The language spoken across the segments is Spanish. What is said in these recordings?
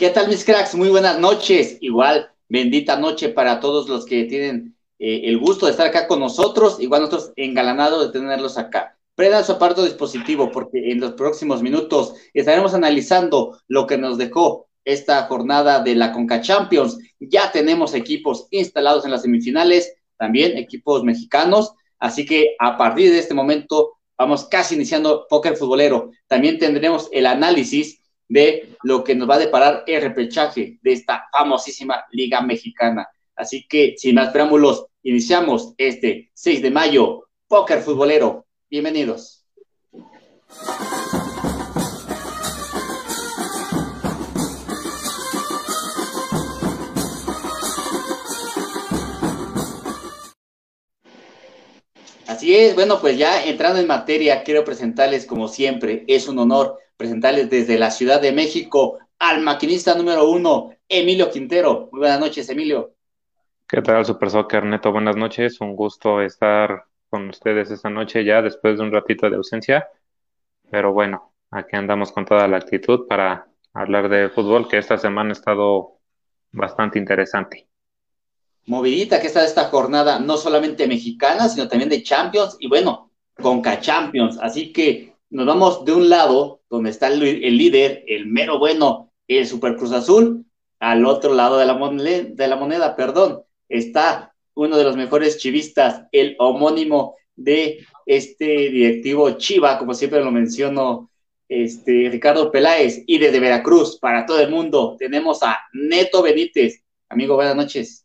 ¿Qué tal mis cracks? Muy buenas noches. Igual, bendita noche para todos los que tienen eh, el gusto de estar acá con nosotros. Igual nosotros engalanados de tenerlos acá. Prendan su aparato dispositivo porque en los próximos minutos estaremos analizando lo que nos dejó esta jornada de la Conca Champions. Ya tenemos equipos instalados en las semifinales, también equipos mexicanos. Así que a partir de este momento vamos casi iniciando póker futbolero. También tendremos el análisis de lo que nos va a deparar el repechaje de esta famosísima Liga Mexicana. Así que, sin más preámbulos, iniciamos este 6 de mayo, póker futbolero. Bienvenidos. Así es, bueno, pues ya entrando en materia, quiero presentarles como siempre, es un honor presentarles desde la Ciudad de México al maquinista número uno, Emilio Quintero. Muy buenas noches, Emilio. ¿Qué tal, Super Soccer Neto? Buenas noches, un gusto estar con ustedes esta noche ya después de un ratito de ausencia, pero bueno, aquí andamos con toda la actitud para hablar de fútbol, que esta semana ha estado bastante interesante movidita que está esta jornada, no solamente mexicana, sino también de Champions y bueno, Conca Champions. Así que nos vamos de un lado, donde está el, líder, el mero bueno, el Super Cruz Azul, al otro lado de la, moneda, de la moneda, perdón, está uno de los mejores chivistas, el homónimo de este directivo Chiva, como siempre lo menciono, este, Ricardo Peláez, y desde Veracruz, para todo el mundo, tenemos a Neto Benítez. Amigo, buenas noches.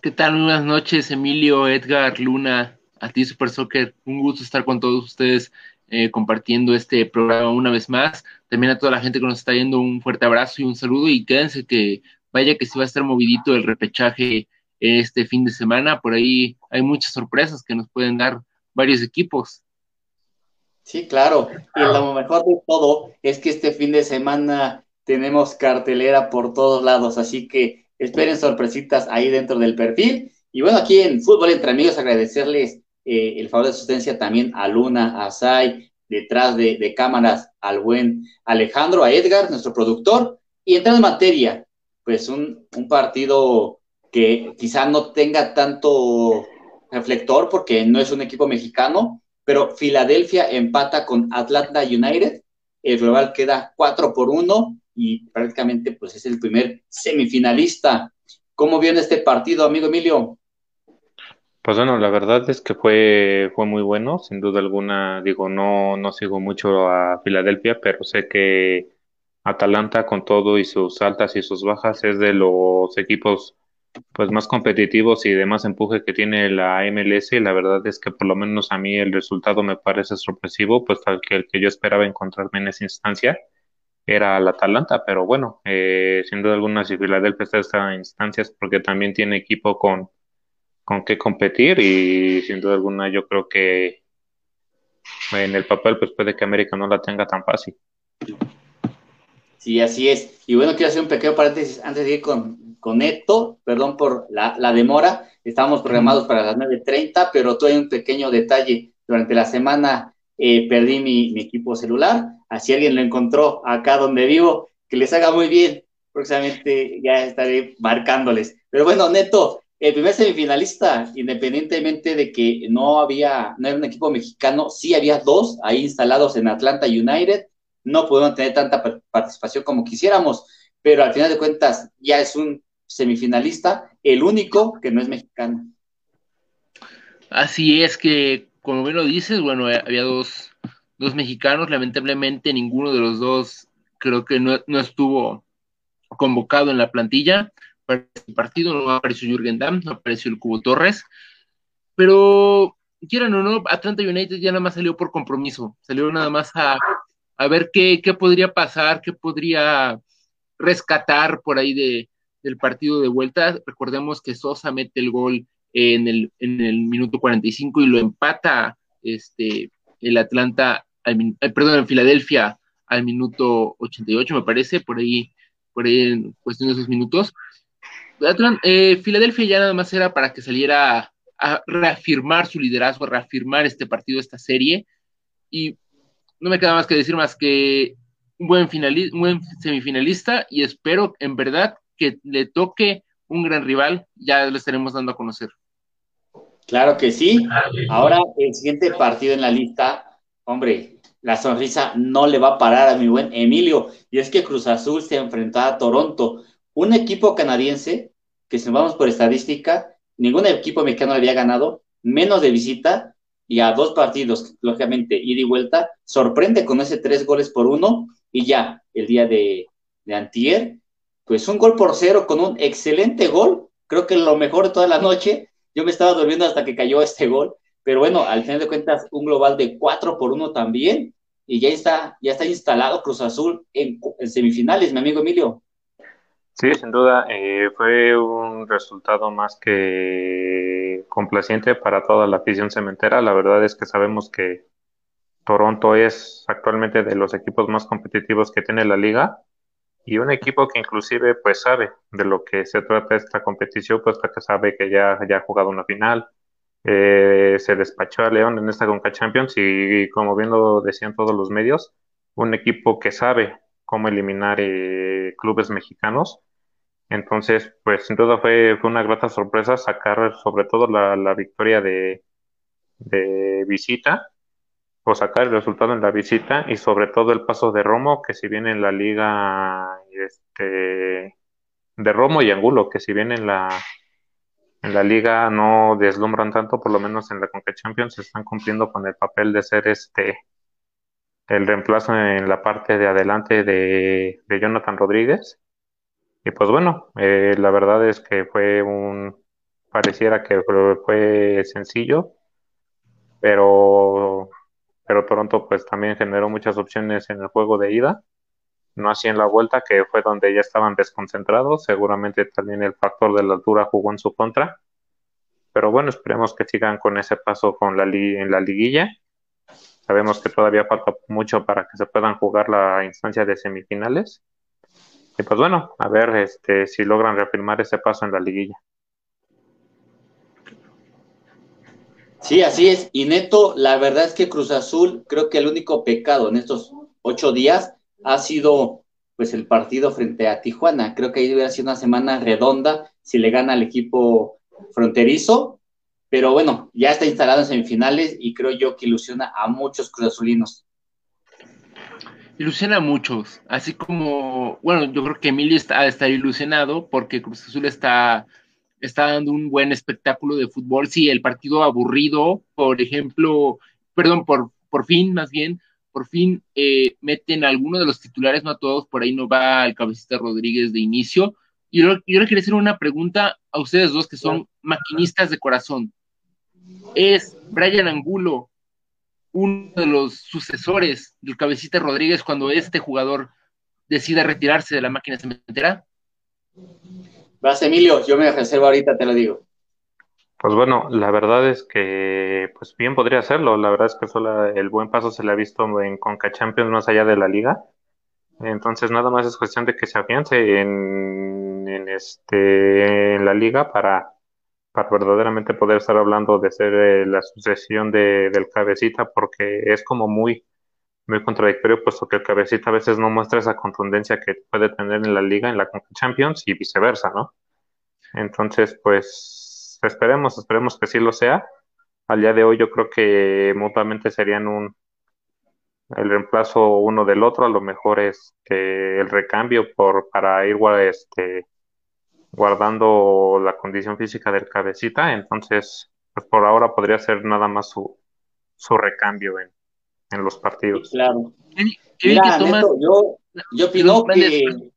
¿Qué tal? Buenas noches, Emilio, Edgar, Luna, a ti Super Soccer. Un gusto estar con todos ustedes eh, compartiendo este programa una vez más. También a toda la gente que nos está yendo un fuerte abrazo y un saludo y quédense que vaya que sí va a estar movidito el repechaje este fin de semana. Por ahí hay muchas sorpresas que nos pueden dar varios equipos. Sí, claro. Y lo mejor de todo es que este fin de semana tenemos cartelera por todos lados, así que Esperen sorpresitas ahí dentro del perfil. Y bueno, aquí en Fútbol Entre Amigos, agradecerles eh, el favor de asistencia también a Luna, a Sai, detrás de, cámaras, al buen Alejandro, a Edgar, nuestro productor. Y entrando en materia, pues un, un partido que quizá no tenga tanto reflector porque no es un equipo mexicano, pero Filadelfia empata con Atlanta United. El rival queda 4 por 1 y prácticamente pues es el primer semifinalista. ¿Cómo viene este partido, amigo Emilio? Pues bueno, la verdad es que fue, fue muy bueno, sin duda alguna, digo, no, no sigo mucho a Filadelfia, pero sé que Atalanta con todo y sus altas y sus bajas es de los equipos pues más competitivos y de más empuje que tiene la MLS la verdad es que por lo menos a mí el resultado me parece sorpresivo, pues tal que el que yo esperaba encontrarme en esa instancia era el Atalanta, pero bueno, eh, sin duda alguna si Filadelfia está en instancias porque también tiene equipo con, con qué competir y sin duda alguna yo creo que en el papel pues puede que América no la tenga tan fácil. Sí, así es. Y bueno, quiero hacer un pequeño paréntesis antes de ir con, con Neto, perdón por la, la demora, estábamos programados para las 9.30, pero tuve un pequeño detalle durante la semana eh, perdí mi, equipo celular, así alguien lo encontró acá donde vivo, que les haga muy bien, próximamente ya estaré marcándoles. Pero bueno, Neto, el primer semifinalista, independientemente de que no había, no era un equipo mexicano, sí había dos ahí instalados en Atlanta United, no pudieron tener tanta participación como quisiéramos, pero al final de cuentas ya es un semifinalista, el único que no es mexicano. Así es que como bien lo dices, bueno, eh, había dos, dos mexicanos, lamentablemente ninguno de los dos creo que no, estuvo convocado en la plantilla para este partido, no apareció Jürgen Damm, no apareció el Cubo Torres, pero quieran o no, Atlanta United ya nada más salió por compromiso, salió nada más a, a ver qué, qué, podría pasar, qué podría rescatar por ahí de, del partido de vuelta. Recordemos que Sosa mete el gol en el, en el minuto 45 y lo empata este, el Atlanta, eh, perdón, en Filadelfia al minuto 88, me parece, por ahí, por ahí en cuestión de esos minutos. Eh, Filadelfia ya nada más era para que saliera a, reafirmar su liderazgo, a reafirmar este partido, esta serie, y no me queda más que decir más que un buen, un buen semifinalista y espero en verdad que le toque un gran rival, ya lo estaremos dando a conocer. Claro que sí. Ahora el siguiente partido en la lista, hombre, la sonrisa no le va a parar a mi buen Emilio, y es que Cruz Azul se enfrentó a Toronto, un equipo canadiense que si vamos por estadística, ningún equipo mexicano había ganado, menos de visita, y a dos partidos, lógicamente, ida y vuelta, sorprende con ese tres goles por uno, y ya, el día de, de antier, pues un gol por cero con un excelente gol, creo que lo mejor de toda la noche, yo me estaba durmiendo hasta que cayó este gol, pero bueno, al final de cuentas, un global de 4 por 1 también, y ya está, ya está instalado Cruz Azul en, semifinales, mi amigo Emilio. Sí, sin duda, eh, fue un resultado más que complaciente para toda la afición cementera. La verdad es que sabemos que Toronto es actualmente de los equipos más competitivos que tiene la liga y un equipo que inclusive pues sabe de lo que se trata esta competición, pues que sabe que ya, ya ha jugado una final, eh, se despachó a León en esta Conca Champions y, como bien lo decían todos los medios, un equipo que sabe cómo eliminar eh, clubes mexicanos. Entonces, pues sin duda fue, fue una grata sorpresa sacar sobre todo la, la victoria de, de visita o sacar el resultado en la visita y sobre todo el paso de Romo, que si bien en la liga este, de Romo y Angulo, que si bien en la, en la liga no deslumbran tanto, por lo menos en la Conca Champions están cumpliendo con el papel de ser este el reemplazo en la parte de adelante de, de Jonathan Rodríguez. Y pues bueno, eh, la verdad es que fue un, pareciera que fue sencillo, pero pero Toronto pues también generó muchas opciones en el juego de ida, no así en la vuelta, que fue donde ya estaban desconcentrados, seguramente también el factor de la altura jugó en su contra, pero bueno, esperemos que sigan con ese paso con la en la liguilla. Sabemos que todavía falta mucho para que se puedan jugar la instancia de semifinales. Y pues bueno, a ver este, si logran reafirmar ese paso en la liguilla. Sí, así es. Y Neto, la verdad es que Cruz Azul, creo que el único pecado en estos ocho días ha sido pues el partido frente a Tijuana. Creo que ahí hubiera sido una semana redonda si le gana al equipo fronterizo. Pero bueno, ya está instalado en semifinales y creo yo que ilusiona a muchos Cruz Azulinos. Ilusiona a muchos, así como, bueno, yo creo que Emilio está, estar ilusionado porque Cruz Azul está está dando un buen espectáculo de fútbol. Sí, el partido aburrido, por ejemplo, perdón, por, por fin, más bien, por fin eh, meten a alguno de los titulares, no a todos, por ahí no va el cabecita Rodríguez de inicio. Y yo, yo le quería hacer una pregunta a ustedes dos que son maquinistas de corazón. ¿Es Brian Angulo uno de los sucesores del cabecita Rodríguez cuando este jugador decida retirarse de la máquina cementera? Vas, Emilio, yo me reservo ahorita, te lo digo. Pues bueno, la verdad es que, pues bien podría hacerlo. La verdad es que solo el buen paso se le ha visto en Conca Champions más allá de la liga. Entonces nada más es cuestión de que se afiance en, en este, en la liga para, para verdaderamente poder estar hablando de ser eh, la sucesión de, del cabecita, porque es como muy, muy contradictorio, puesto que el cabecita a veces no muestra esa contundencia que puede tener en la liga, en la Champions y viceversa, ¿no? Entonces, pues esperemos, esperemos que sí lo sea. Al día de hoy yo creo que mutuamente serían un el reemplazo uno del otro, a lo mejor este el recambio por para ir este guardando la condición física del cabecita, entonces pues por ahora podría ser nada más su, su recambio en, en los partidos. claro. yo, yo opino que,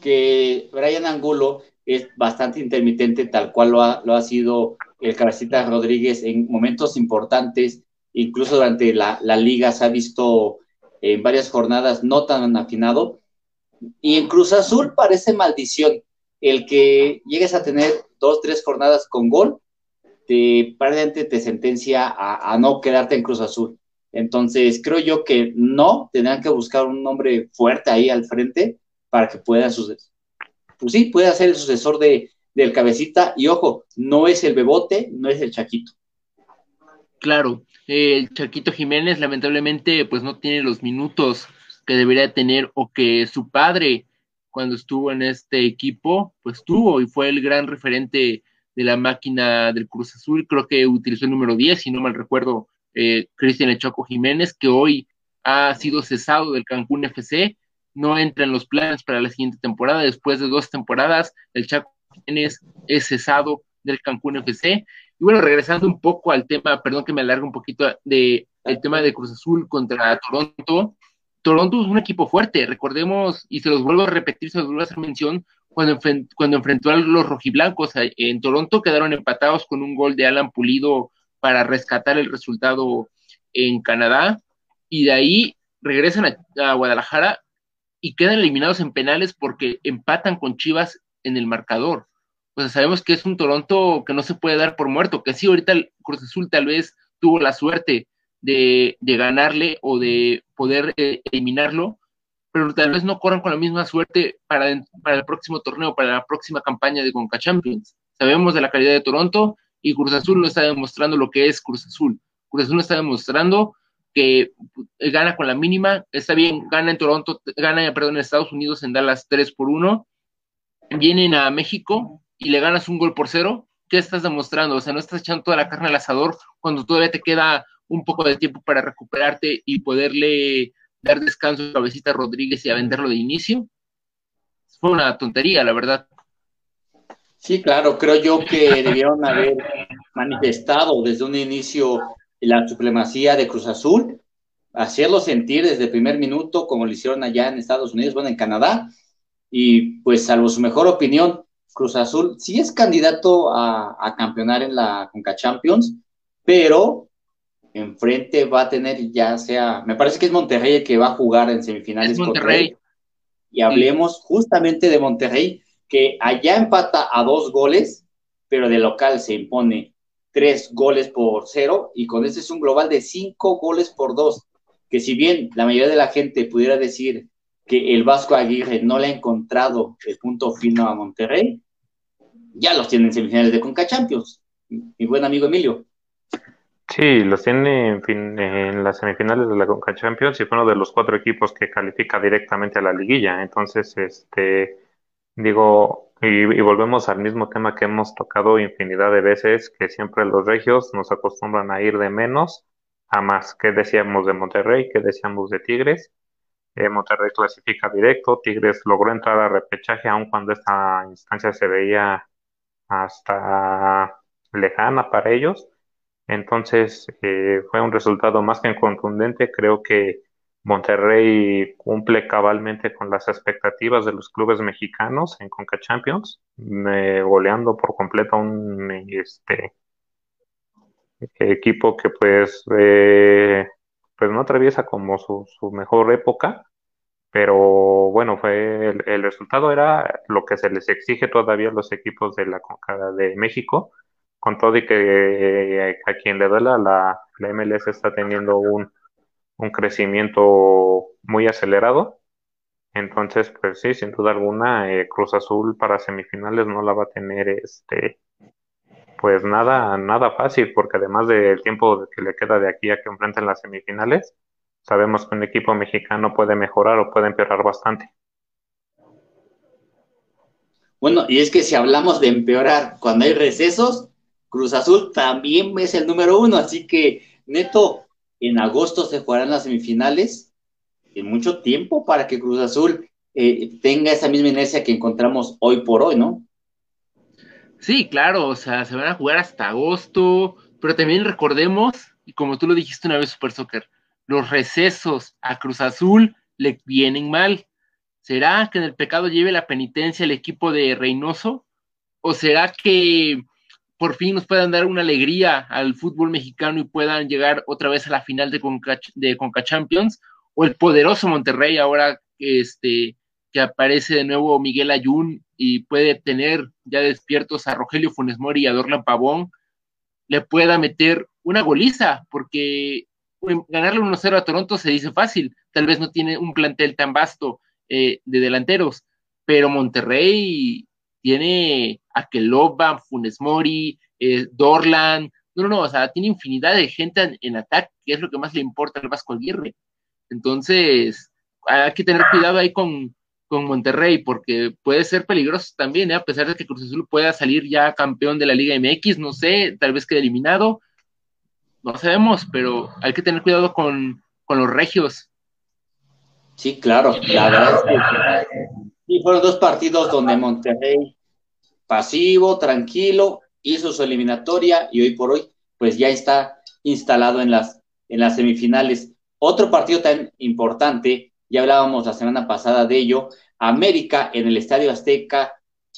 que Brian Angulo es bastante intermitente, tal cual lo ha, lo ha sido el Cabecita Rodríguez en momentos importantes, incluso durante la, la, liga se ha visto en varias jornadas no tan afinado. Y en Cruz Azul parece maldición el que llegues a tener dos, tres jornadas con gol, te, prácticamente te sentencia a, no quedarte en Cruz Azul. Entonces, creo yo que no, tendrán que buscar un nombre fuerte ahí al frente para que pueda pues sí, pueda ser el sucesor de, del cabecita. Y ojo, no es el bebote, no es el Chaquito. Claro, el Chaquito Jiménez lamentablemente pues no tiene los minutos que debería tener o que su padre cuando estuvo en este equipo, pues tuvo y fue el gran referente de la máquina del Cruz Azul, creo que utilizó el número 10, si no mal recuerdo, eh, Cristian Echoco Jiménez, que hoy ha sido cesado del Cancún FC, no entra en los planes para la siguiente temporada, después de dos temporadas, el Chaco Jiménez es cesado del Cancún FC. Y bueno, regresando un poco al tema, perdón que me alargue un poquito de el tema de Cruz Azul contra Toronto. Toronto es un equipo fuerte, recordemos, y se los vuelvo a repetir, se los vuelvo a hacer mención, cuando, cuando enfrentó a los rojiblancos en Toronto quedaron empatados con un gol de Alan Pulido para rescatar el resultado en Canadá, y de ahí regresan a, Guadalajara y quedan eliminados en penales porque empatan con Chivas en el marcador. O sea, sabemos que es un Toronto que no se puede dar por muerto, que sí, ahorita el Cruz Azul tal vez tuvo la suerte de, ganarle o de poder eh, eliminarlo, pero tal vez no corran con la misma suerte para, para el próximo torneo, para la próxima campaña de Conca Champions. Sabemos de la calidad de Toronto y Cruz Azul no está demostrando lo que es Cruz Azul. Cruz Azul no está demostrando que gana con la mínima, está bien, gana en Toronto, gana, perdón, en Estados Unidos en Dallas 3 por 1, vienen a México y le ganas un gol por cero, ¿qué estás demostrando? O sea, no estás echando toda la carne al asador cuando todavía te queda un poco de tiempo para recuperarte y poderle dar descanso a Cabecita Rodríguez y a venderlo de inicio. Fue una tontería, la verdad. Sí, claro, creo yo que debieron haber manifestado desde un inicio la supremacía de Cruz Azul, hacerlo sentir desde el primer minuto, como lo hicieron allá en Estados Unidos, bueno, en Canadá, y pues salvo su mejor opinión, Cruz Azul sí es candidato a, a campeonar en la Conca Champions, pero enfrente va a tener ya sea, me parece que es Monterrey el que va a jugar en semifinales. Monterrey. Y hablemos justamente de Monterrey, que allá empata a dos goles, pero de local se impone tres goles por cero, y con este es un global de cinco goles por dos, que si bien la mayoría de la gente pudiera decir que el Vasco Aguirre no le ha encontrado el punto fino a Monterrey, ya los tienen en semifinales de Conca Champions. Mi buen amigo Emilio. Sí, los tiene en, las semifinales de la Conca Champions y fue uno de los cuatro equipos que califica directamente a la liguilla. Entonces, este, digo, y, volvemos al mismo tema que hemos tocado infinidad de veces, que siempre los regios nos acostumbran a ir de menos a más. ¿Qué decíamos de Monterrey? ¿Qué decíamos de Tigres? Eh, Monterrey clasifica directo, Tigres logró entrar a repechaje aun cuando esta instancia se veía hasta lejana para ellos entonces, eh, fue un resultado más que contundente. Creo que Monterrey cumple cabalmente con las expectativas de los clubes mexicanos en Conca Champions, goleando por completo un este, equipo que pues, eh, pues no atraviesa como su, mejor época, pero bueno, fue el, el, resultado era lo que se les exige todavía a los equipos de la Conca de México, con todo y que eh, a quien le duela la, MLS está teniendo un, crecimiento muy acelerado. Entonces, pues sí, sin duda alguna, eh, Cruz Azul para semifinales no la va a tener este pues nada, nada fácil, porque además del tiempo que le queda de aquí a que enfrenten las semifinales, sabemos que un equipo mexicano puede mejorar o puede empeorar bastante. Bueno, y es que si hablamos de empeorar cuando hay recesos, Cruz Azul también es el número uno, así que neto, en agosto se jugarán las semifinales, en mucho tiempo para que Cruz Azul eh, tenga esa misma inercia que encontramos hoy por hoy, ¿no? Sí, claro, o sea, se van a jugar hasta agosto, pero también recordemos, y como tú lo dijiste una vez, Super Soccer, los recesos a Cruz Azul le vienen mal. ¿Será que en el pecado lleve la penitencia el equipo de Reynoso? ¿O será que por fin nos puedan dar una alegría al fútbol mexicano y puedan llegar otra vez a la final de Conca, Champions, o el poderoso Monterrey ahora este, que aparece de nuevo Miguel Ayun y puede tener ya despiertos a Rogelio Funes Mori y a Dorlan Pavón, le pueda meter una goliza, porque ganarle 1-0 a Toronto se dice fácil, tal vez no tiene un plantel tan vasto eh, de delanteros, pero Monterrey tiene Akeloba, Funes Mori, eh, Dorlan, no, no, no, o sea, tiene infinidad de gente en, ataque, que es lo que más le importa al Vasco Aguirre. Entonces, hay que tener cuidado ahí con, con Monterrey, porque puede ser peligroso también, ¿eh? a pesar de que Cruz Azul pueda salir ya campeón de la Liga MX, no sé, tal vez quede eliminado, no sabemos, pero hay que tener cuidado con, con los regios. Sí, claro, la verdad sí, fueron dos partidos donde Monterrey pasivo, tranquilo, hizo su eliminatoria y hoy por hoy pues ya está instalado en las, en las semifinales. Otro partido tan importante ya hablábamos la semana pasada de ello, América en el Estadio Azteca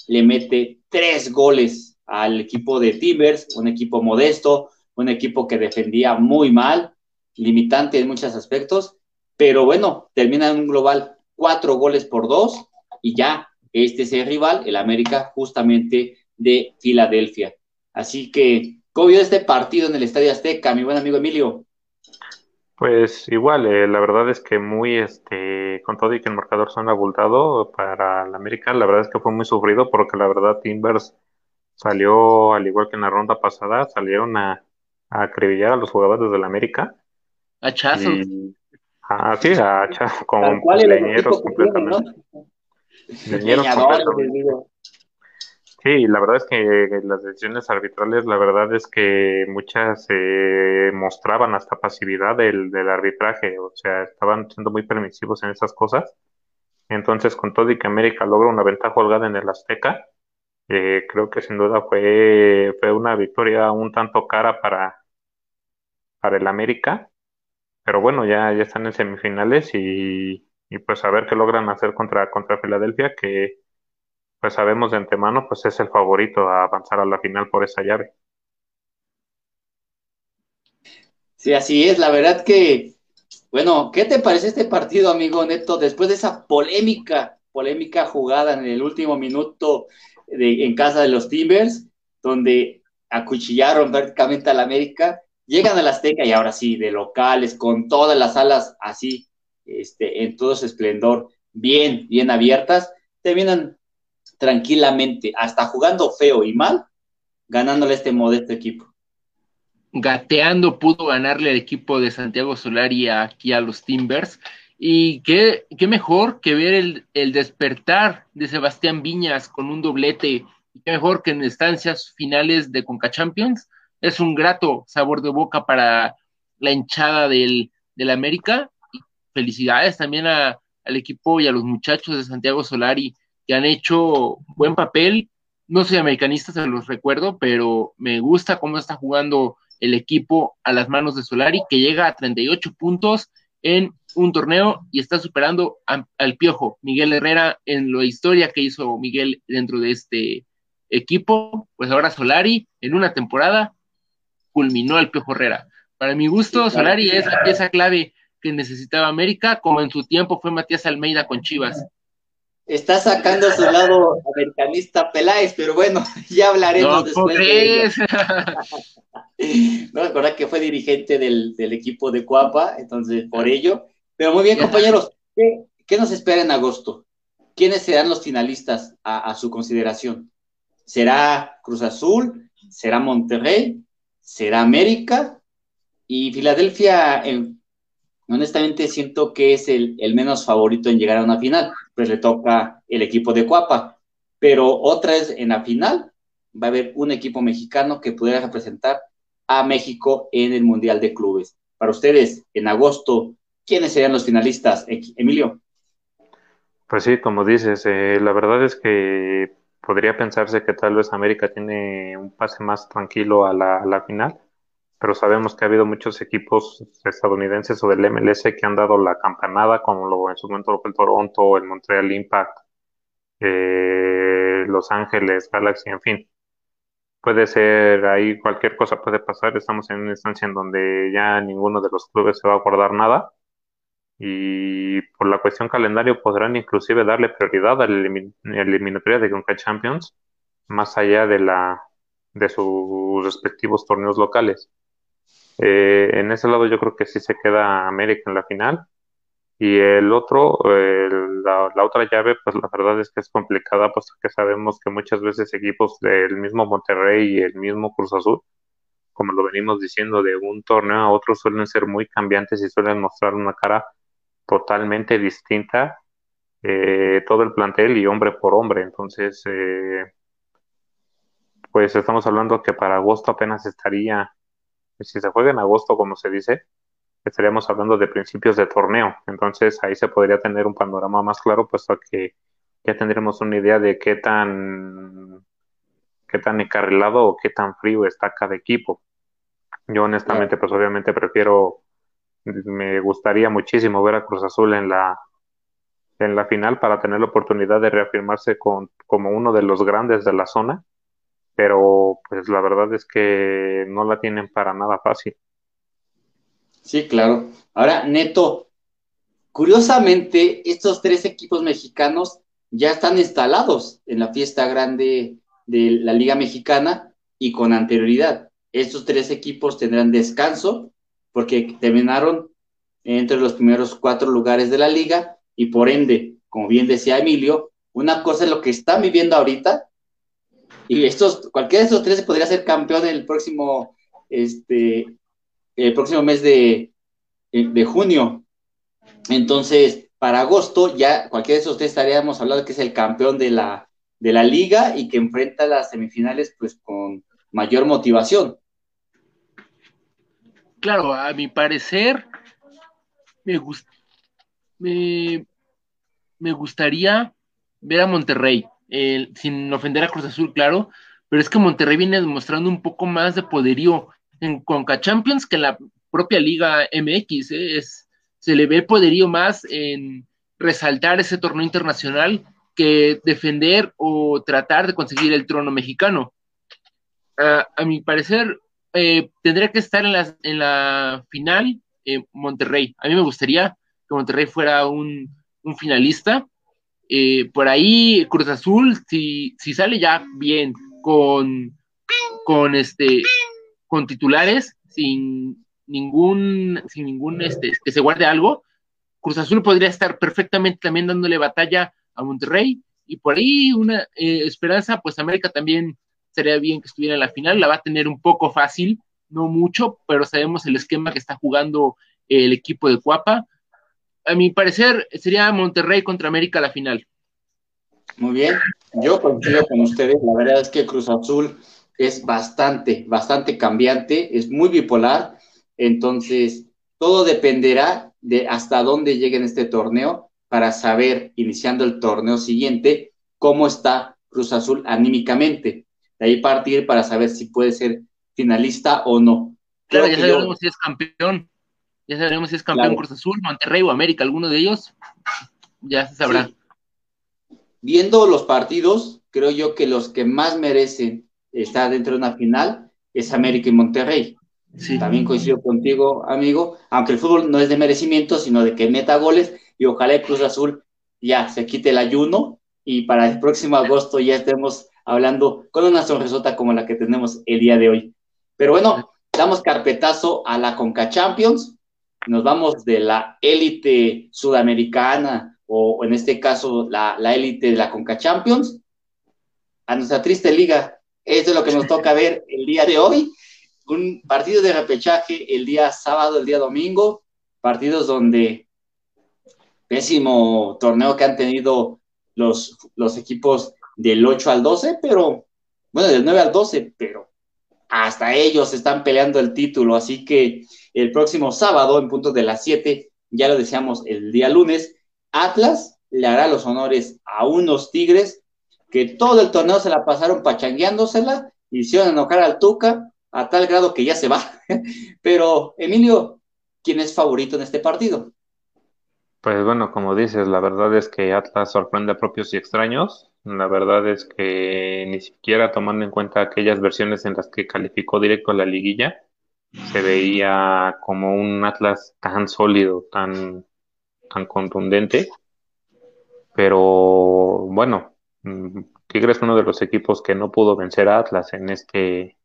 le mete tres goles al equipo de Timbers, un equipo modesto, un equipo que defendía muy mal, limitante en muchos aspectos, pero bueno, termina en un global cuatro goles por dos y ya este es el rival, el América, justamente de Filadelfia. Así que, ¿cómo vio este partido en el Estadio Azteca, mi buen amigo Emilio? Pues igual, eh, la verdad es que muy, este, con todo y que el marcador son abultado para el América, la verdad es que fue muy sufrido porque la verdad Timbers salió, al igual que en la ronda pasada, salieron a, a acribillar a los jugadores del América. Hachazos. Ah, sí, a leñeros completamente. Leñeros completamente. Sí, la verdad es que las decisiones arbitrales, la verdad es que muchas eh, mostraban hasta pasividad del, del, arbitraje, o sea, estaban siendo muy permisivos en esas cosas. Entonces, con todo y que América logra una ventaja holgada en el Azteca, eh, creo que sin duda fue, fue una victoria un tanto cara para, para el América, pero bueno, ya, ya están en semifinales y, y pues a ver qué logran hacer contra, contra Filadelfia, que pues sabemos de antemano, pues es el favorito a avanzar a la final por esa llave. Sí, así es. La verdad que, bueno, ¿qué te parece este partido, amigo Neto? Después de esa polémica, polémica jugada en el último minuto de, en casa de los Timbers, donde acuchillaron prácticamente al América, llegan al Azteca y ahora sí, de locales, con todas las alas así, este, en todo su esplendor, bien, bien abiertas, terminan tranquilamente, hasta jugando feo y mal, ganándole este modesto equipo. Gateando pudo ganarle al equipo de Santiago Solari aquí a los Timbers. Y qué, qué mejor que ver el, el, despertar de Sebastián Viñas con un doblete. Y qué mejor que en estancias finales de Conca Champions. Es un grato sabor de boca para la hinchada del, del América. Felicidades también a, al equipo y a los muchachos de Santiago Solari que han hecho buen papel. No soy americanista, se los recuerdo, pero me gusta cómo está jugando el equipo a las manos de Solari, que llega a 38 puntos en un torneo y está superando al Piojo, Miguel Herrera, en la historia que hizo Miguel dentro de este equipo. Pues ahora Solari, en una temporada, culminó al Piojo Herrera. Para mi gusto, Solari es la pieza clave que necesitaba América, como en su tiempo fue Matías Almeida con Chivas está sacando su lado americanista Peláez, pero bueno, ya hablaremos después de ello. no, recuerda que fue dirigente del, equipo de Cuapa, entonces por ello. Pero muy bien, compañeros, ¿qué, nos espera en agosto? ¿Quiénes serán los finalistas a, su consideración? ¿Será Cruz Azul? ¿Será Monterrey? ¿Será América? Y Filadelfia, honestamente siento que es el, menos favorito en llegar a una final pues le toca el equipo de Cuapa. Pero otra es en la final, va a haber un equipo mexicano que pudiera representar a México en el Mundial de Clubes. Para ustedes, en agosto, ¿quiénes serían los finalistas, Emilio? Pues sí, como dices, eh, la verdad es que podría pensarse que tal vez América tiene un pase más tranquilo a la final pero sabemos que ha habido muchos equipos estadounidenses o del MLS que han dado la campanada, como lo, en su momento el Toronto, el Montreal Impact, eh, Los Ángeles, Galaxy, en fin. Puede ser ahí cualquier cosa puede pasar. Estamos en una instancia en donde ya ninguno de los clubes se va a guardar nada y por la cuestión calendario podrán inclusive darle prioridad a la eliminatoria de Conca Champions más allá de la de sus respectivos torneos locales. Eh, en ese lado yo creo que sí se queda América en la final. Y el otro, la, otra llave, pues la verdad es que es complicada, puesto que sabemos que muchas veces equipos del mismo Monterrey y el mismo Cruz Azul, como lo venimos diciendo, de un torneo a otro suelen ser muy cambiantes y suelen mostrar una cara totalmente distinta eh, todo el plantel y hombre por hombre. Entonces, eh, pues estamos hablando que para agosto apenas estaría, si se juega en agosto, como se dice, estaríamos hablando de principios de torneo. Entonces ahí se podría tener un panorama más claro, puesto que ya tendremos una idea de qué tan qué tan encarrilado o qué tan frío está cada equipo. Yo honestamente, pues obviamente prefiero, me gustaría muchísimo ver a Cruz Azul en la en la final para tener la oportunidad de reafirmarse con, como uno de los grandes de la zona, pero pues la verdad es que no la tienen para nada fácil. Sí, claro. Ahora, Neto, curiosamente, estos tres equipos mexicanos ya están instalados en la fiesta grande de la Liga Mexicana y con anterioridad. Estos tres equipos tendrán descanso porque terminaron entre los primeros cuatro lugares de la liga y por ende, como bien decía Emilio, una cosa es lo que están viviendo ahorita y estos, cualquiera de estos tres podría ser campeón el próximo, este, el próximo mes de, de junio. Entonces, para agosto ya cualquiera de esos tres estaríamos hablando que es el campeón de la, de la liga y que enfrenta las semifinales pues con mayor motivación. Claro, a mi parecer me, me, me gustaría ver a Monterrey, sin ofender a Cruz Azul, claro, pero es que Monterrey viene demostrando un poco más de poderío en Conca Champions que en la propia Liga MX. ¿eh? Se le ve poderío más en resaltar ese torneo internacional que defender o tratar de conseguir el trono mexicano. a mi parecer, eh, tendría que estar en la, en la final eh, Monterrey. A mí me gustaría que Monterrey fuera un finalista. Por ahí Cruz Azul, si, si sale ya bien con, con este con titulares, sin ningún, sin ningún, este, que se guarde algo, Cruz Azul podría estar perfectamente también dándole batalla a Monterrey, y por ahí una eh, esperanza, pues América también sería bien que estuviera en la final, la va a tener un poco fácil, no mucho, pero sabemos el esquema que está jugando el equipo de Cuapa. A mi parecer, sería Monterrey contra América la final. Muy bien, yo coincido con ustedes, la verdad es que Cruz Azul es bastante, bastante cambiante, es muy bipolar, entonces todo dependerá de hasta dónde llegue en este torneo para saber, iniciando el torneo siguiente, cómo está Cruz Azul anímicamente. De ahí partir para saber si puede ser finalista o no. Claro, ya sabremos si es campeón. Ya sabremos si es campeón Cruz Azul, Monterrey o América, alguno de ellos. Ya se sabrá. Viendo los partidos, creo yo que los que más merecen está dentro de una final es América y Monterrey. También coincido contigo, amigo, aunque el fútbol no es de merecimiento, sino de que meta goles y ojalá el Cruz Azul ya se quite el ayuno y para el próximo agosto ya estemos hablando con una sonrisota como la que tenemos el día de hoy. Pero bueno, damos carpetazo a la Conca Champions, nos vamos de la élite sudamericana o en este caso la élite de la Conca Champions a nuestra triste liga eso es lo que nos toca ver el día de hoy. Un partido de repechaje el día sábado, el día domingo. Partidos donde pésimo torneo que han tenido los, los equipos del 8 al 12, pero bueno, del 9 al 12, pero hasta ellos están peleando el título. Así que el próximo sábado, en punto de las 7, ya lo decíamos el día lunes, Atlas le hará los honores a unos Tigres que todo el torneo se la pasaron pachangueándosela, hicieron enojar al Tuca a tal grado que ya se va. Pero, Emilio, ¿quién es favorito en este partido? Pues bueno, como dices, la verdad es que Atlas sorprende a propios y extraños. La verdad es que ni siquiera tomando en cuenta aquellas versiones en las que calificó directo a la liguilla, se veía como un Atlas tan sólido, tan, tan contundente. Pero bueno, Mm, Tigres es uno de los equipos que no pudo vencer a Atlas en este,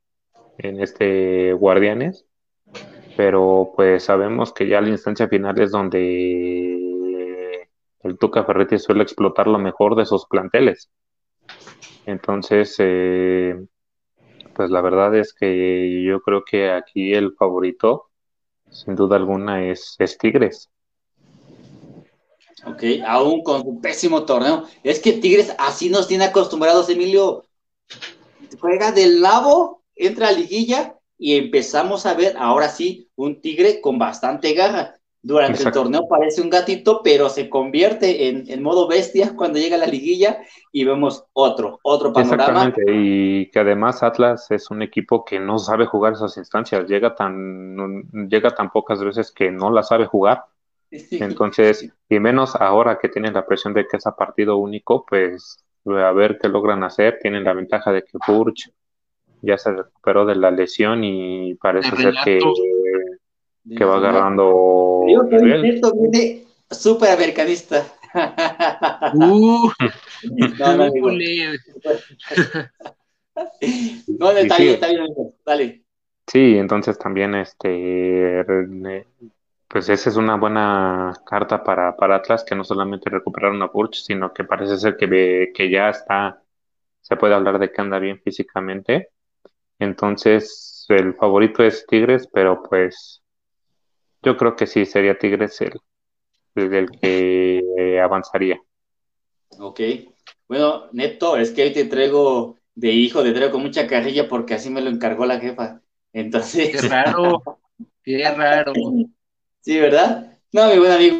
en este Guardianes, pero pues sabemos que ya la instancia final es donde el Tuca Ferretti suele explotar lo mejor de sus planteles. Entonces, eh, pues la verdad es que yo creo que aquí el favorito, sin duda alguna, es, es Tigres. Ok, aún con un pésimo torneo. Es que Tigres así nos tiene acostumbrados, Emilio. Juega del lado, entra a liguilla y empezamos a ver ahora sí un Tigre con bastante garra. Durante el torneo parece un gatito, pero se convierte en, modo bestia cuando llega a la liguilla y vemos otro, otro panorama. Exactamente, y que además Atlas es un equipo que no sabe jugar esas instancias, llega tan, llega tan pocas veces que no la sabe jugar. Entonces, y menos ahora que tienen la presión de que es a partido único, pues a ver qué logran hacer. Tienen la ventaja de que Burch ya se recuperó de la lesión y parece ser que que va agarrando. Esto viene súper americanista. Uh, no, no, no, está bien, está bien, dale. Sí, entonces también este pues esa es una buena carta para, para Atlas que no solamente recuperaron a Burch, sino que parece ser que, que ya está, se puede hablar de que anda bien físicamente. Entonces, el favorito es Tigres, pero pues yo creo que sí, sería Tigres el, el, que avanzaría. Ok. Bueno, Neto, es que hoy te traigo de hijo, te traigo con mucha carrilla porque así me lo encargó la jefa. Entonces. Qué raro, qué raro. Sí, ¿verdad? No, mi buen amigo.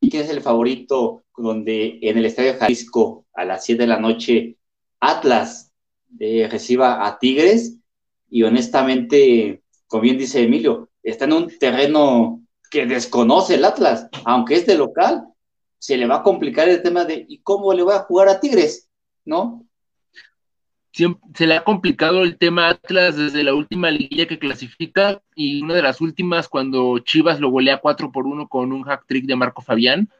¿Quién es el favorito donde en el Estadio Jalisco a las 7 de la noche Atlas eh, reciba a Tigres? Y honestamente, como bien dice Emilio, está en un terreno que desconoce el Atlas, aunque es de local, se le va a complicar el tema de ¿y cómo le va a jugar a Tigres? ¿No? se le ha complicado el tema Atlas desde la última liguilla que clasifica y una de las últimas cuando Chivas lo golea 4 por 1 con un hack trick de Marco Fabián.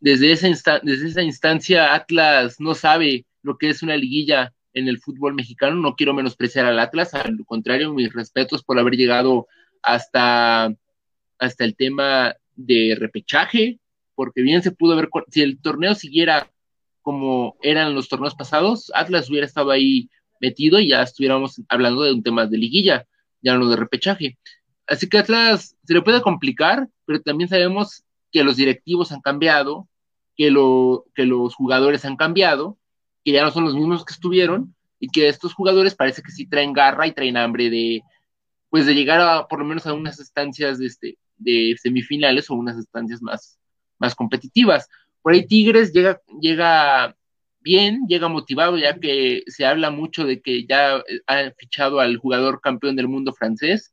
Desde esa, desde esa instancia Atlas no sabe lo que es una liguilla en el fútbol mexicano. No quiero menospreciar al Atlas, al contrario, mis respetos por haber llegado hasta, hasta el tema de repechaje, porque bien se pudo ver, si el torneo siguiera como eran los torneos pasados, Atlas hubiera estado ahí metido y ya estuviéramos hablando de un tema de liguilla, ya no de repechaje. Así que Atlas se le puede complicar, pero también sabemos que los directivos han cambiado, que, lo, que los jugadores han cambiado que ya no son los mismos que estuvieron y que estos jugadores parece que sí traen garra y traen hambre de, pues de llegar a por lo menos a unas estancias de, este, de semifinales o unas estancias más, más competitivas. Por ahí Tigres llega, llega bien, llega motivado, ya que se habla mucho de que ya ha fichado al jugador campeón del mundo francés.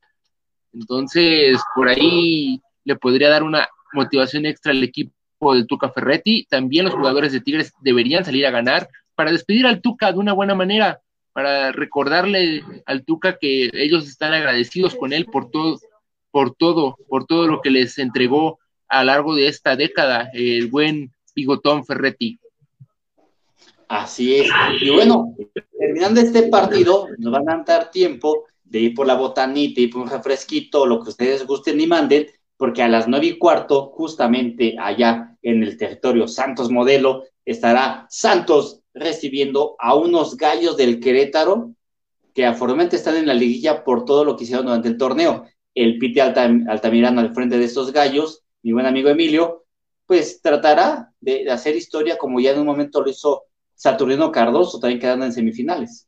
Entonces, por ahí le podría dar una motivación extra al equipo del Tuca Ferretti. También los jugadores de Tigres deberían salir a ganar para despedir al Tuca de una buena manera, para recordarle al Tuca que ellos están agradecidos con él por todo, por todo, por todo lo que les entregó a lo largo de esta década, el buen Bigotón Ferretti. Así es. Y bueno, terminando este partido, nos van a dar tiempo de ir por la botanita y por un refresquito, lo que ustedes gusten y manden, porque a las nueve y cuarto, justamente allá en el territorio Santos Modelo, estará Santos recibiendo a unos gallos del Querétaro que afortunadamente están en la liguilla por todo lo que hicieron durante el torneo. El Pite Altamirano al frente de estos gallos, mi buen amigo Emilio, pues tratará de, hacer historia como ya en un momento lo hizo Saturnino Cardoso, también quedando en semifinales.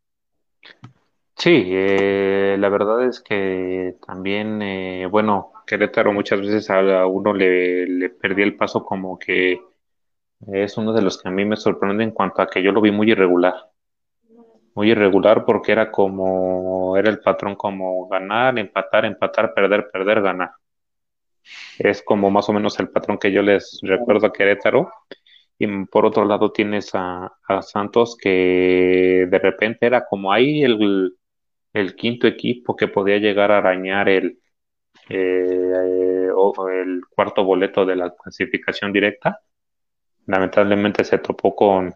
Sí, eh, la verdad es que también, eh, bueno, Querétaro muchas veces a uno le, le perdía el paso como que es uno de los que a mí me sorprende en cuanto a que yo lo vi muy irregular. Muy irregular porque era como, era el patrón como ganar, empatar, empatar, perder, perder, ganar. Es como más o menos el patrón que yo les recuerdo a Querétaro. Y por otro lado tienes a, Santos que de repente era como ahí el, quinto equipo que podía llegar a arañar el, eh, el cuarto boleto de la clasificación directa lamentablemente se topó con,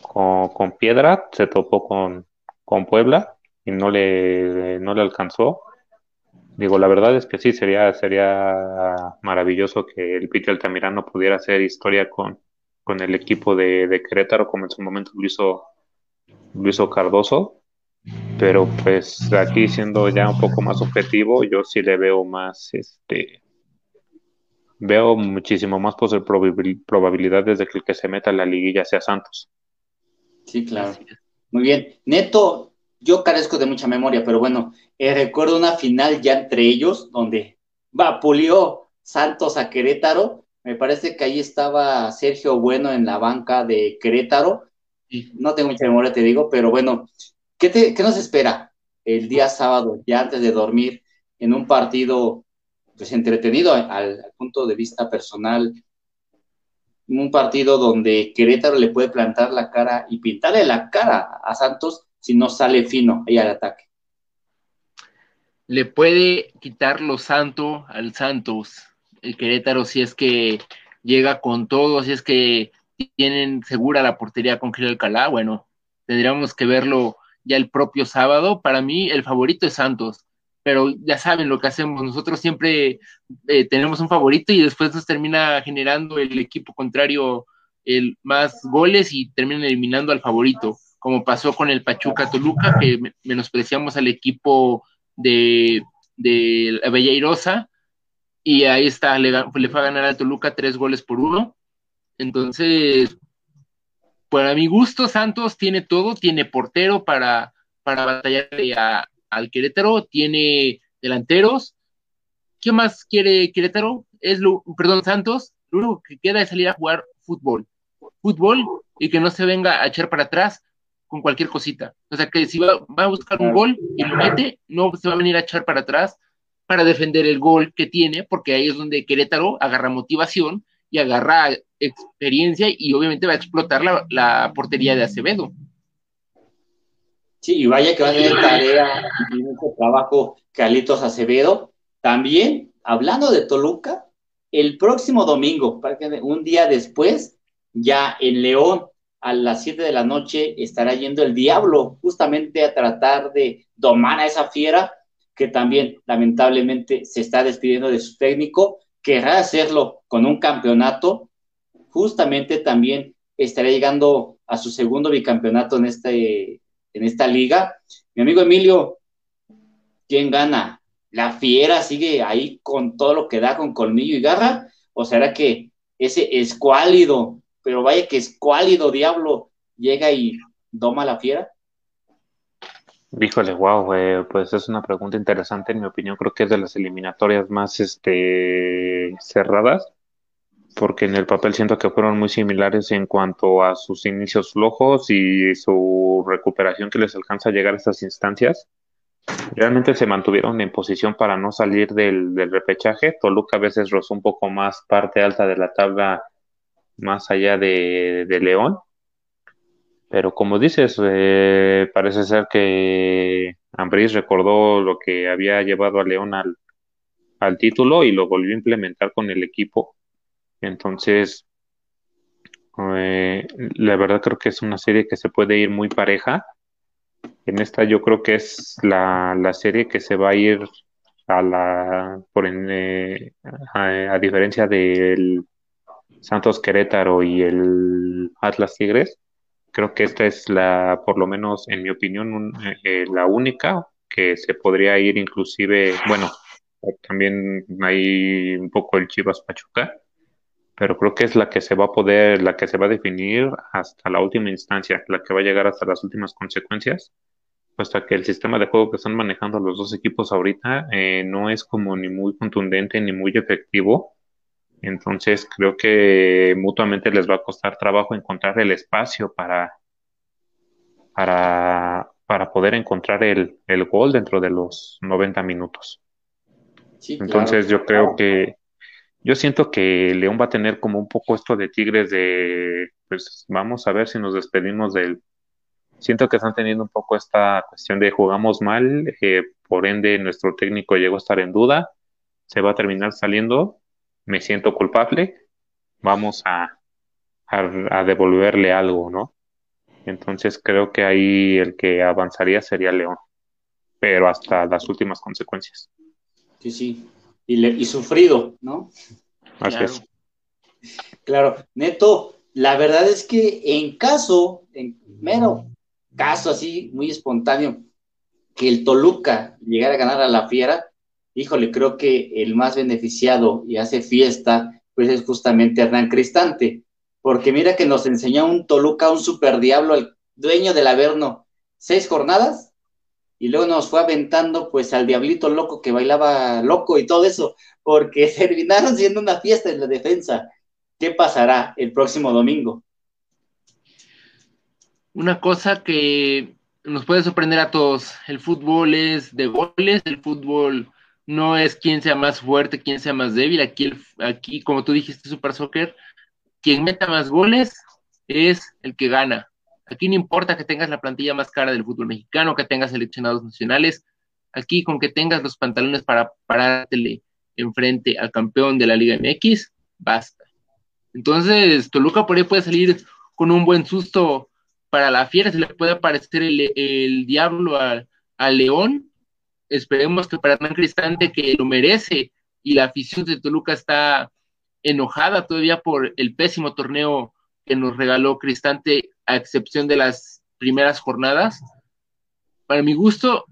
con, Piedra, se topó con, con Puebla y no le, no le alcanzó. Digo, la verdad es que sí, sería, sería maravilloso que el Piti Altamirano pudiera hacer historia con, con el equipo de, de, Querétaro, como en su momento lo hizo, lo hizo Cardoso. Pero pues aquí siendo ya un poco más objetivo, yo sí le veo más este veo muchísimo más probabilidades de que el que se meta en la liguilla sea Santos. Sí, claro. Muy bien. Neto, yo carezco de mucha memoria, pero bueno, eh, recuerdo una final ya entre ellos donde vapuleó Santos a Querétaro. Me parece que ahí estaba Sergio Bueno en la banca de Querétaro. No tengo mucha memoria, te digo, pero bueno, ¿qué, te, qué nos espera el día sábado, ya antes de dormir, en un partido pues entretenido al, punto de vista personal, un partido donde Querétaro le puede plantar la cara y pintarle la cara a Santos si no sale fino ahí al ataque. Le puede quitar lo santo al Santos, el Querétaro, si es que llega con todo, si es que tienen segura la portería con Gil Alcalá, bueno, tendríamos que verlo ya el propio sábado. Para mí, el favorito es Santos pero ya saben lo que hacemos, nosotros siempre eh, tenemos un favorito y después nos termina generando el equipo contrario el más goles y terminan eliminando al favorito, como pasó con el Pachuca Toluca, que menospreciamos al equipo de, de Belleirosa y ahí está, le, fue a ganar al Toluca tres goles por uno. Entonces, para mi gusto, Santos tiene todo, tiene portero para, para batallar a, al Querétaro, tiene delanteros. ¿Qué más quiere Querétaro? Es lo, perdón, Santos, lo único que queda es salir a jugar fútbol. Fútbol y que no se venga a echar para atrás con cualquier cosita. O sea, que si va, a buscar un gol y lo mete, no se va a venir a echar para atrás para defender el gol que tiene, porque ahí es donde Querétaro agarra motivación y agarra experiencia y obviamente va a explotar la, la portería de Acevedo. Sí, y vaya que va a tener tarea y mucho trabajo Carlitos Acevedo. También, hablando de Toluca, el próximo domingo, un día después, ya en León, a las 7 de la noche, estará yendo el Diablo, justamente a tratar de domar a esa fiera que también, lamentablemente, se está despidiendo de su técnico. Querrá hacerlo con un campeonato. Justamente también estará llegando a su segundo bicampeonato en este en esta liga. Mi amigo Emilio, ¿quién gana? ¿La fiera sigue ahí con todo lo que da, con colmillo y garra? ¿O será que ese escuálido, pero vaya que escuálido diablo, llega y doma la fiera? Híjole, wow, pues es una pregunta interesante, en mi opinión creo que es de las eliminatorias más este, cerradas porque en el papel siento que fueron muy similares en cuanto a sus inicios flojos y su recuperación que les alcanza a llegar a estas instancias. Realmente se mantuvieron en posición para no salir del, repechaje. Toluca a veces rozó un poco más parte alta de la tabla más allá de, León. Pero como dices, eh, parece ser que Ambris recordó lo que había llevado a León al, al título y lo volvió a implementar con el equipo entonces, eh, la verdad creo que es una serie que se puede ir muy pareja. En esta yo creo que es la, serie que se va a ir a la, por eh, a, diferencia del Santos Querétaro y el Atlas Tigres, creo que esta es la, por lo menos en mi opinión, eh, la única que se podría ir inclusive, bueno, también hay un poco el Chivas Pachuca, pero creo que es la que se va a poder, la que se va a definir hasta la última instancia, la que va a llegar hasta las últimas consecuencias, puesto que el sistema de juego que están manejando los dos equipos ahorita eh, no es como ni muy contundente ni muy efectivo. Entonces creo que mutuamente les va a costar trabajo encontrar el espacio para, para, para poder encontrar el, el gol dentro de los 90 minutos. Entonces yo creo que yo siento que León va a tener como un poco esto de Tigres de, pues vamos a ver si nos despedimos del... Siento que están teniendo un poco esta cuestión de jugamos mal, eh, por ende nuestro técnico llegó a estar en duda, se va a terminar saliendo, me siento culpable, vamos a, a, devolverle algo, ¿no? Entonces creo que ahí el que avanzaría sería León, pero hasta las últimas consecuencias. Sí, sí, y, sufrido, ¿no? claro. Claro, Neto, la verdad es que en caso, en mero caso así, muy espontáneo, que el Toluca llegara a ganar a la Fiera, híjole, creo que el más beneficiado y hace fiesta, pues es justamente Hernán Cristante, porque mira que nos enseñó un Toluca, un super diablo, el dueño del Averno, seis jornadas, y luego nos fue aventando pues al diablito loco que bailaba loco y todo eso, porque terminaron siendo una fiesta en la defensa. ¿Qué pasará el próximo domingo? Una cosa que nos puede sorprender a todos, el fútbol es de goles, el fútbol no es quién sea más fuerte, quién sea más débil, aquí, aquí como tú dijiste, Super Soccer, quien meta más goles es el que gana. Aquí no importa que tengas la plantilla más cara del fútbol mexicano, que tengas seleccionados nacionales, aquí con que tengas los pantalones para parártele enfrente al campeón de la Liga MX, basta. Entonces, Toluca por ahí puede salir con un buen susto para la fiera, se le puede aparecer el, diablo al León. Esperemos que para Hernán Cristante, que lo merece, y la afición de Toluca está enojada todavía por el pésimo torneo que nos regaló Cristante, a excepción de las primeras jornadas. Para mi gusto,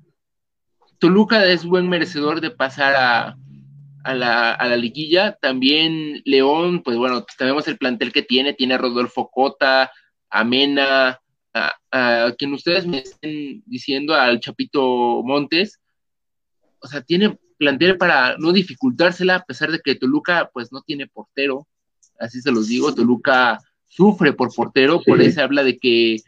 Toluca es buen merecedor de pasar a, a la, liguilla. También León, pues bueno, sabemos el plantel que tiene, tiene a Rodolfo Cota, a Mena, a, quien ustedes me estén diciendo, al Chapito Montes. O sea, tiene plantel para no dificultársela, a pesar de que Toluca, pues no tiene portero. Así se los digo, Toluca sufre por portero, por eso habla de que,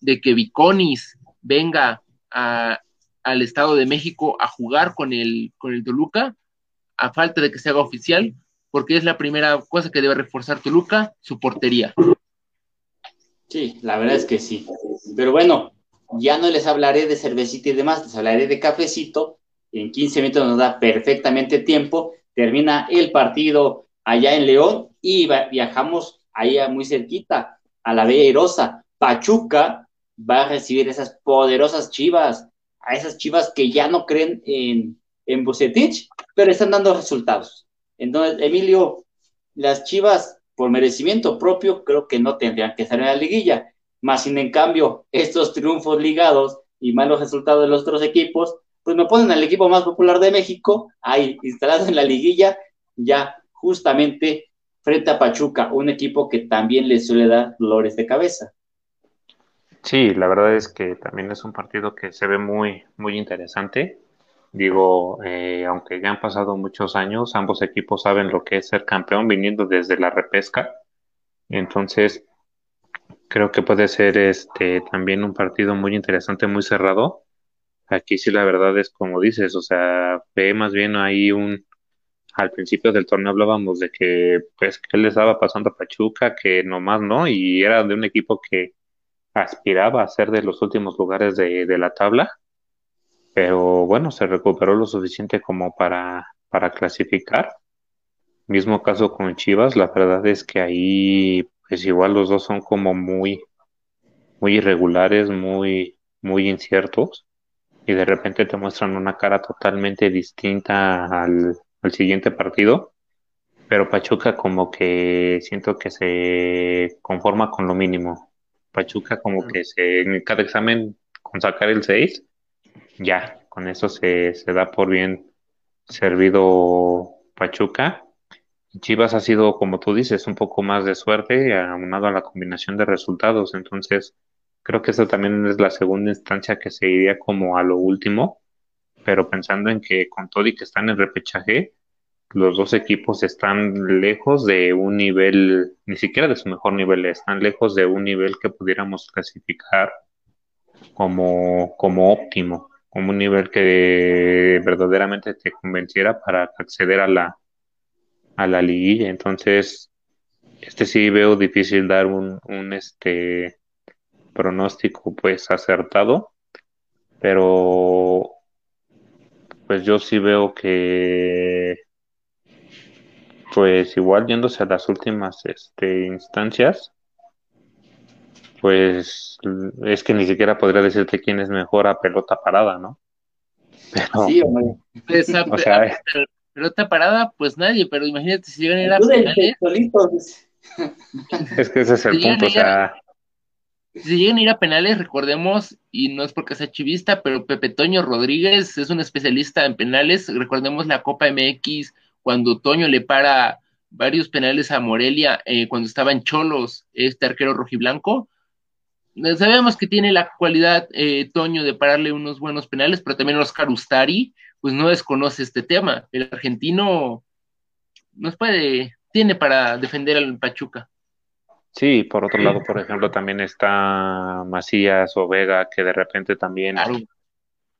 de que Viconis venga al Estado de México a jugar con el, con el Toluca a falta de que se haga oficial, porque es la primera cosa que debe reforzar Toluca, su portería. Sí, la verdad es que sí. Pero bueno, ya no les hablaré de cervecita y demás, les hablaré de cafecito. En 15 minutos nos da perfectamente tiempo. Termina el partido allá en León y viajamos allá muy cerquita, a la Bella Irosa. Pachuca va a recibir esas poderosas chivas, a esas chivas que ya no creen en, en Bucetich, pero están dando resultados. Entonces, Emilio, las Chivas, por merecimiento propio, creo que no tendrían que estar en la liguilla. Más sin en cambio, estos triunfos ligados y malos resultados de los otros equipos, pues me ponen al equipo más popular de México, ahí instalado en la liguilla, ya justamente frente a Pachuca, un equipo que también le suele dar dolores de cabeza. Sí, la verdad es que también es un partido que se ve muy, muy interesante. Digo, eh, aunque ya han pasado muchos años, ambos equipos saben lo que es ser campeón viniendo desde la repesca. Entonces, creo que puede ser este también un partido muy interesante, muy cerrado. Aquí sí la verdad es como dices, o sea, ve más bien ahí un al principio del torneo hablábamos de que pues que le estaba pasando a Pachuca, que nomás no, y era de un equipo que aspiraba a ser de los últimos lugares de, de la tabla pero bueno, se recuperó lo suficiente como para, para clasificar. Mismo caso con Chivas, la verdad es que ahí, pues igual los dos son como muy, muy irregulares, muy, muy inciertos, y de repente te muestran una cara totalmente distinta al, al siguiente partido. Pero Pachuca como que siento que se conforma con lo mínimo. Pachuca como que se, en cada examen con sacar el 6, ya, con eso se, se da por bien servido Pachuca. Chivas ha sido, como tú dices, un poco más de suerte, aunado a la combinación de resultados. Entonces, creo que esa también es la segunda instancia que se iría como a lo último. Pero pensando en que con todo y que están en repechaje, los dos equipos están lejos de un nivel, ni siquiera de su mejor nivel, están lejos de un nivel que pudiéramos clasificar como, como óptimo como un nivel que verdaderamente te convenciera para acceder a la, a la liguilla. Entonces, este sí veo difícil dar un, un este pronóstico pues acertado, pero pues yo sí veo que pues igual yéndose a las últimas este, instancias, pues es que ni siquiera podría decirte quién es mejor a pelota parada, ¿no? sí, hombre. Pues, o sea, pelota parada, pues nadie, pero imagínate si llegan a ir a Es que ese es el punto, o sea, Si llegan a ir a penales, recordemos, y no es porque sea chivista, pero Pepe Toño Rodríguez es un especialista en penales. Recordemos la Copa MX cuando Toño le para varios penales a Morelia eh, cuando estaba en Cholos, este arquero rojiblanco. Sabemos que tiene la cualidad eh, Toño de pararle unos buenos penales, pero también Oscar Ustari, pues no desconoce este tema. El argentino nos puede, tiene para defender al Pachuca. Sí, por otro lado, por ejemplo, también está Macías o Vega, que de repente también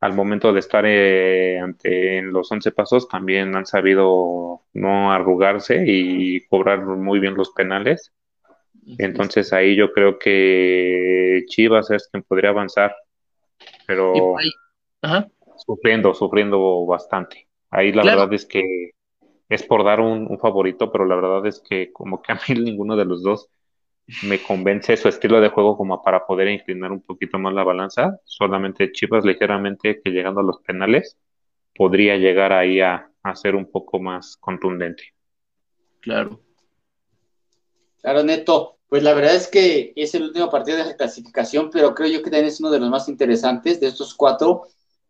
al momento de estar eh, ante en los once pasos también han sabido no arrugarse y cobrar muy bien los penales. Entonces ahí yo creo que Chivas es quien podría avanzar, pero sufriendo, sufriendo bastante. Ahí la verdad es que es por dar un, favorito, pero la verdad es que como que a mí ninguno de los dos me convence su estilo de juego como para poder inclinar un poquito más la balanza. Solamente Chivas ligeramente que llegando a los penales podría llegar ahí a, a ser un poco más contundente. Claro. Claro, Neto. Pues la verdad es que es el último partido de clasificación, pero creo yo que también es uno de los más interesantes de estos cuatro,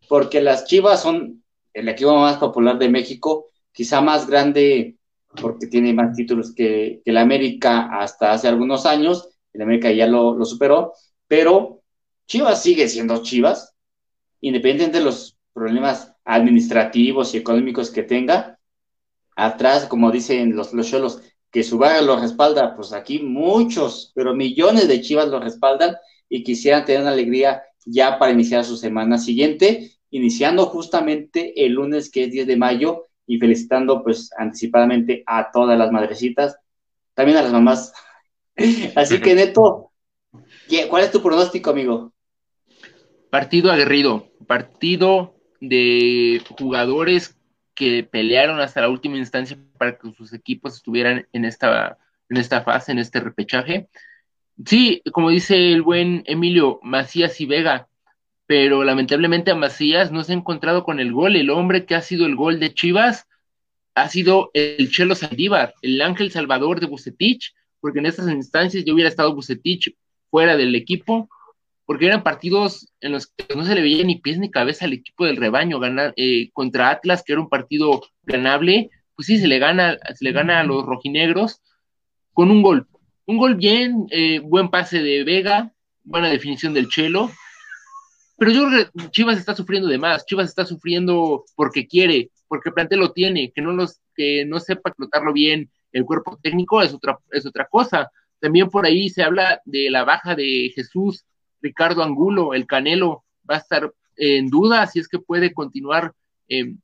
porque las Chivas son el equipo más popular de México, quizá más grande porque tiene más títulos que, que el América hasta hace algunos años, el América ya lo, lo superó, pero Chivas sigue siendo Chivas, independientemente de los problemas administrativos y económicos que tenga. Atrás, como dicen los, los cholos, que su vaga lo respalda, pues aquí muchos, pero millones de Chivas lo respaldan y quisieran tener una alegría ya para iniciar su semana siguiente, iniciando justamente el lunes que es 10 de mayo y felicitando pues anticipadamente a todas las madrecitas, también a las mamás. Así que Neto, ¿cuál es tu pronóstico, amigo? Partido aguerrido, partido de jugadores que pelearon hasta la última instancia para que sus equipos estuvieran en esta, en esta fase, en este repechaje. Sí, como dice el buen Emilio, Macías y Vega, pero lamentablemente a Macías no se ha encontrado con el gol. El hombre que ha sido el gol de Chivas ha sido el Chelo Saldívar, el ángel salvador de Bucetich, porque en estas instancias yo hubiera estado Bucetich fuera del equipo, porque eran partidos en los que no se le veía ni pies ni cabeza al equipo del rebaño, ganar eh, contra Atlas, que era un partido ganable, pues sí, se le gana, se le gana a los rojinegros con un gol. Un gol bien, eh, buen pase de Vega, buena definición del Chelo, pero yo creo que Chivas está sufriendo de más, Chivas está sufriendo porque quiere, porque el plantel lo tiene, que no los, que no sepa explotarlo bien el cuerpo técnico es otra, es otra cosa. También por ahí se habla de la baja de Jesús Ricardo Angulo, el Canelo, va a estar en duda si es que puede continuar eh,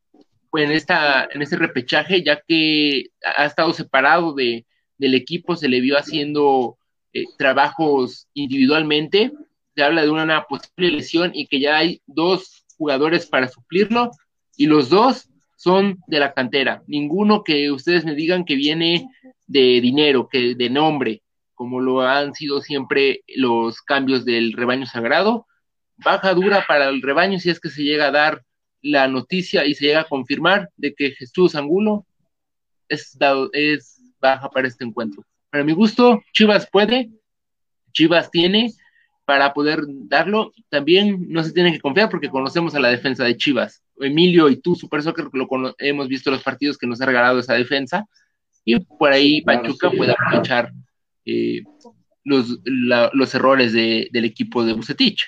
en, esta, en este repechaje, ya que ha estado separado de, del equipo, se le vio haciendo eh, trabajos individualmente. Se habla de una posible lesión y que ya hay dos jugadores para suplirlo y los dos son de la cantera. Ninguno que ustedes me digan que viene de dinero, que de nombre como lo han sido siempre los cambios del rebaño sagrado. Baja dura para el rebaño si es que se llega a dar la noticia y se llega a confirmar de que Jesús Angulo es, dado, es baja para este encuentro. Para mi gusto, Chivas puede, Chivas tiene para poder darlo. También no se tiene que confiar porque conocemos a la defensa de Chivas. Emilio y tú, Super Soccer, lo hemos visto los partidos que nos ha regalado esa defensa. Y por ahí Pachuca puede aprovechar eh, los, los, errores de, del equipo de Bucetich.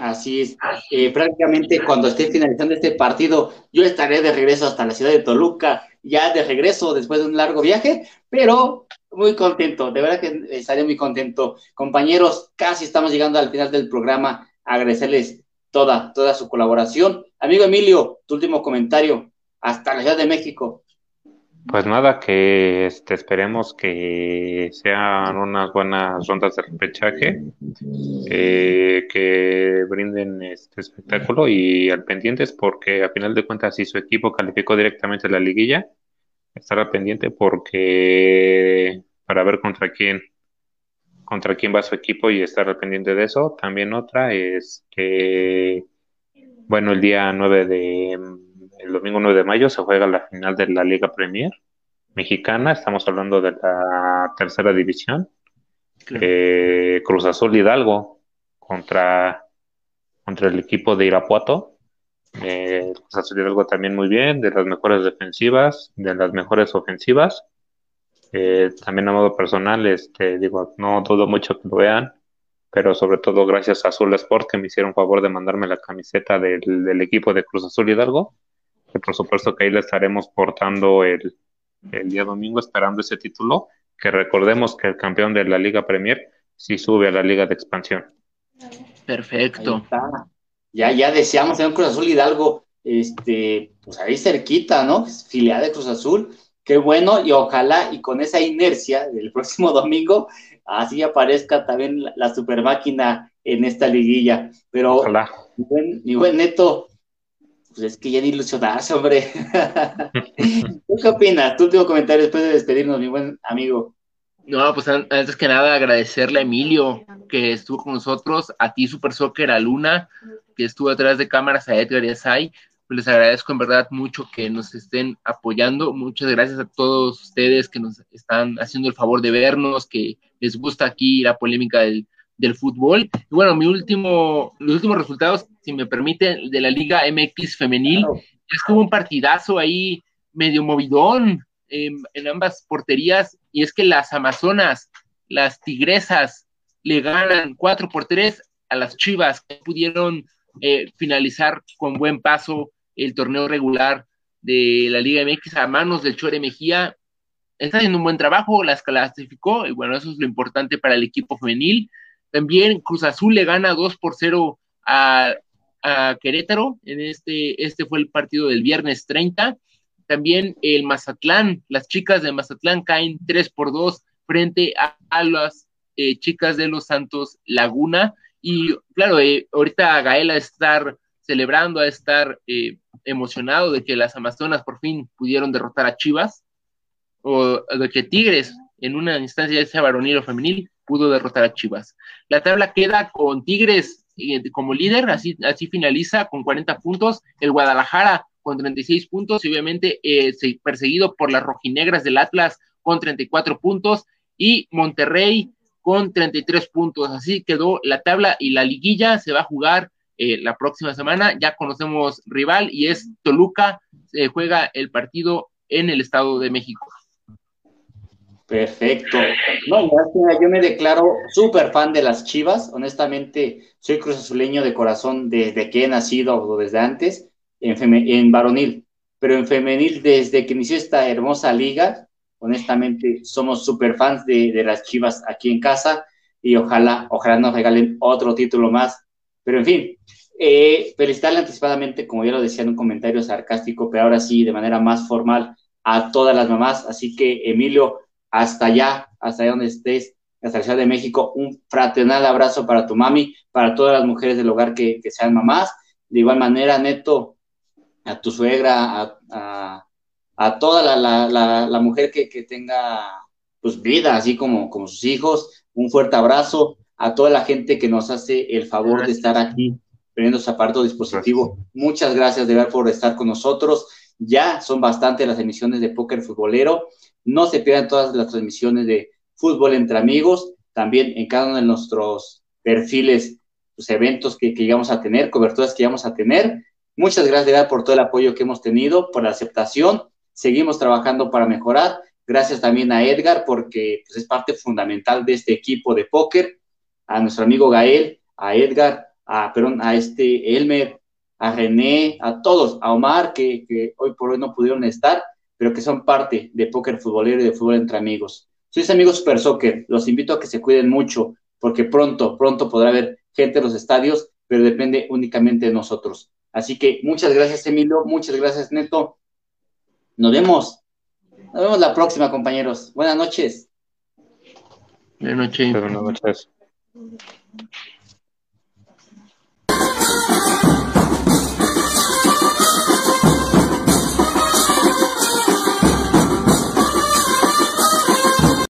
Así es. Eh, prácticamente cuando esté finalizando este partido, yo estaré de regreso hasta la ciudad de Toluca, ya de regreso después de un largo viaje, pero muy contento, de verdad que estaré muy contento. Compañeros, casi estamos llegando al final del programa. Agradecerles toda, toda su colaboración. Amigo Emilio, tu último comentario. Hasta la Ciudad de México. Pues nada, que este, esperemos que sean unas buenas rondas de repechaje, eh, que brinden este espectáculo y al pendientes, porque a final de cuentas, si su equipo calificó directamente a la liguilla, estará pendiente porque para ver contra quién contra quién va su equipo y estar pendiente de eso. También otra es que, bueno, el día 9 de el domingo 9 de mayo se juega la final de la Liga Premier mexicana, estamos hablando de la tercera división. eh, Cruz Azul Hidalgo contra, contra el equipo de Irapuato. Eh, Cruz Azul Hidalgo también muy bien, de las mejores defensivas, de las mejores ofensivas. Eh, también a modo personal, este, digo, no dudo mucho que lo vean, pero sobre todo gracias a Azul Sport que me hicieron favor de mandarme la camiseta del, del equipo de Cruz Azul Hidalgo, que por supuesto que ahí le estaremos portando el, el día domingo esperando ese título, que recordemos que el campeón de la Liga Premier sí sube a la Liga de Expansión. Perfecto. Ya, ya deseamos tener Cruz Azul Hidalgo, este, pues ahí cerquita, ¿no? Filial de Cruz Azul. Qué bueno, y ojalá, y con esa inercia del próximo domingo, así aparezca también la, super máquina en esta liguilla. Pero, ojalá. Mi, buen, Neto, pues es que ya ni ilusionarse, hombre. ¿Tú qué opinas? Tu último comentario después de despedirnos, mi buen amigo. No, pues antes que nada agradecerle a Emilio que estuvo con nosotros, a ti Super Soccer, a Luna, que estuvo atrás de cámaras, a Edgar y a Sai. Pues les agradezco en verdad mucho que nos estén apoyando. Muchas gracias a todos ustedes que nos están haciendo el favor de vernos, que les gusta aquí la polémica del, del fútbol. Y bueno, mi último, los últimos resultados, si me permiten, de la Liga MX femenil, es como un partidazo ahí medio movidón en, ambas porterías, y es que las Amazonas, las Tigresas, le ganan 4 por 3 a las Chivas, que pudieron eh, finalizar con buen paso el torneo regular de la Liga MX a manos del Chore Mejía. Está haciendo un buen trabajo, las clasificó, y bueno, eso es lo importante para el equipo femenil. También Cruz Azul le gana 2 por 0 a, Querétaro. En este, este fue el partido del viernes 30. También el Mazatlán, las chicas de Mazatlán caen 3 por 2 frente a, las eh, chicas de los Santos Laguna. Y claro, eh, ahorita Gael a estar celebrando, a estar eh, emocionado de que las Amazonas por fin pudieron derrotar a Chivas, o de que Tigres en una instancia ya sea varonil o femenil pudo derrotar a Chivas. La tabla queda con Tigres eh, como líder, así, así finaliza con 40 puntos, el Guadalajara con 36 puntos y obviamente eh, perseguido por las rojinegras del Atlas con 34 puntos y Monterrey con 33 puntos. Así quedó la tabla y la liguilla se va a jugar eh, la próxima semana. Ya conocemos rival y es Toluca. Se juega el partido en el Estado de México. Perfecto. No, yo me declaro súper fan de las Chivas. Honestamente, soy cruz azuleño de corazón desde que he nacido o desde antes, en, en varonil. Pero en femenil, desde que inició esta hermosa liga, honestamente, somos súper fans de, de, las Chivas aquí en casa y ojalá, ojalá nos regalen otro título más. Pero en fin, eh, felicitarle anticipadamente, como ya lo decía en un comentario sarcástico, pero ahora sí, de manera más formal, a todas las mamás. Así que, Emilio, hasta allá, hasta allá donde estés, hasta la Ciudad de México, un fraternal abrazo para tu mami, para todas las mujeres del hogar que, sean mamás. De igual manera, Neto, a tu suegra, a, toda la, mujer que, tenga pues vida, así como, como sus hijos, un fuerte abrazo a toda la gente que nos hace el favor de estar aquí teniendo su aparato dispositivo. Muchas gracias de ver por estar con nosotros. Ya son bastantes las emisiones de Póker Futbolero. No se pierdan todas las transmisiones de fútbol entre amigos, también en cada uno de nuestros perfiles, los eventos que, que a tener, coberturas que vamos a tener. Muchas gracias por todo el apoyo que hemos tenido, por la aceptación. Seguimos trabajando para mejorar. Gracias también a Edgar porque pues, es parte fundamental de este equipo de póker, a nuestro amigo Gael, a Edgar, a, perdón, a este Elmer, a René, a todos, a Omar, que hoy por hoy no pudieron estar pero que son parte de póker futbolero y de fútbol entre amigos. Sois amigos Super Soccer, los invito a que se cuiden mucho, porque pronto, pronto podrá haber gente en los estadios, pero depende únicamente de nosotros. Así que muchas gracias, Emilio, muchas gracias, Neto. Nos vemos. Nos vemos la próxima, compañeros. Buenas noches. Buenas noches. Buenas noches.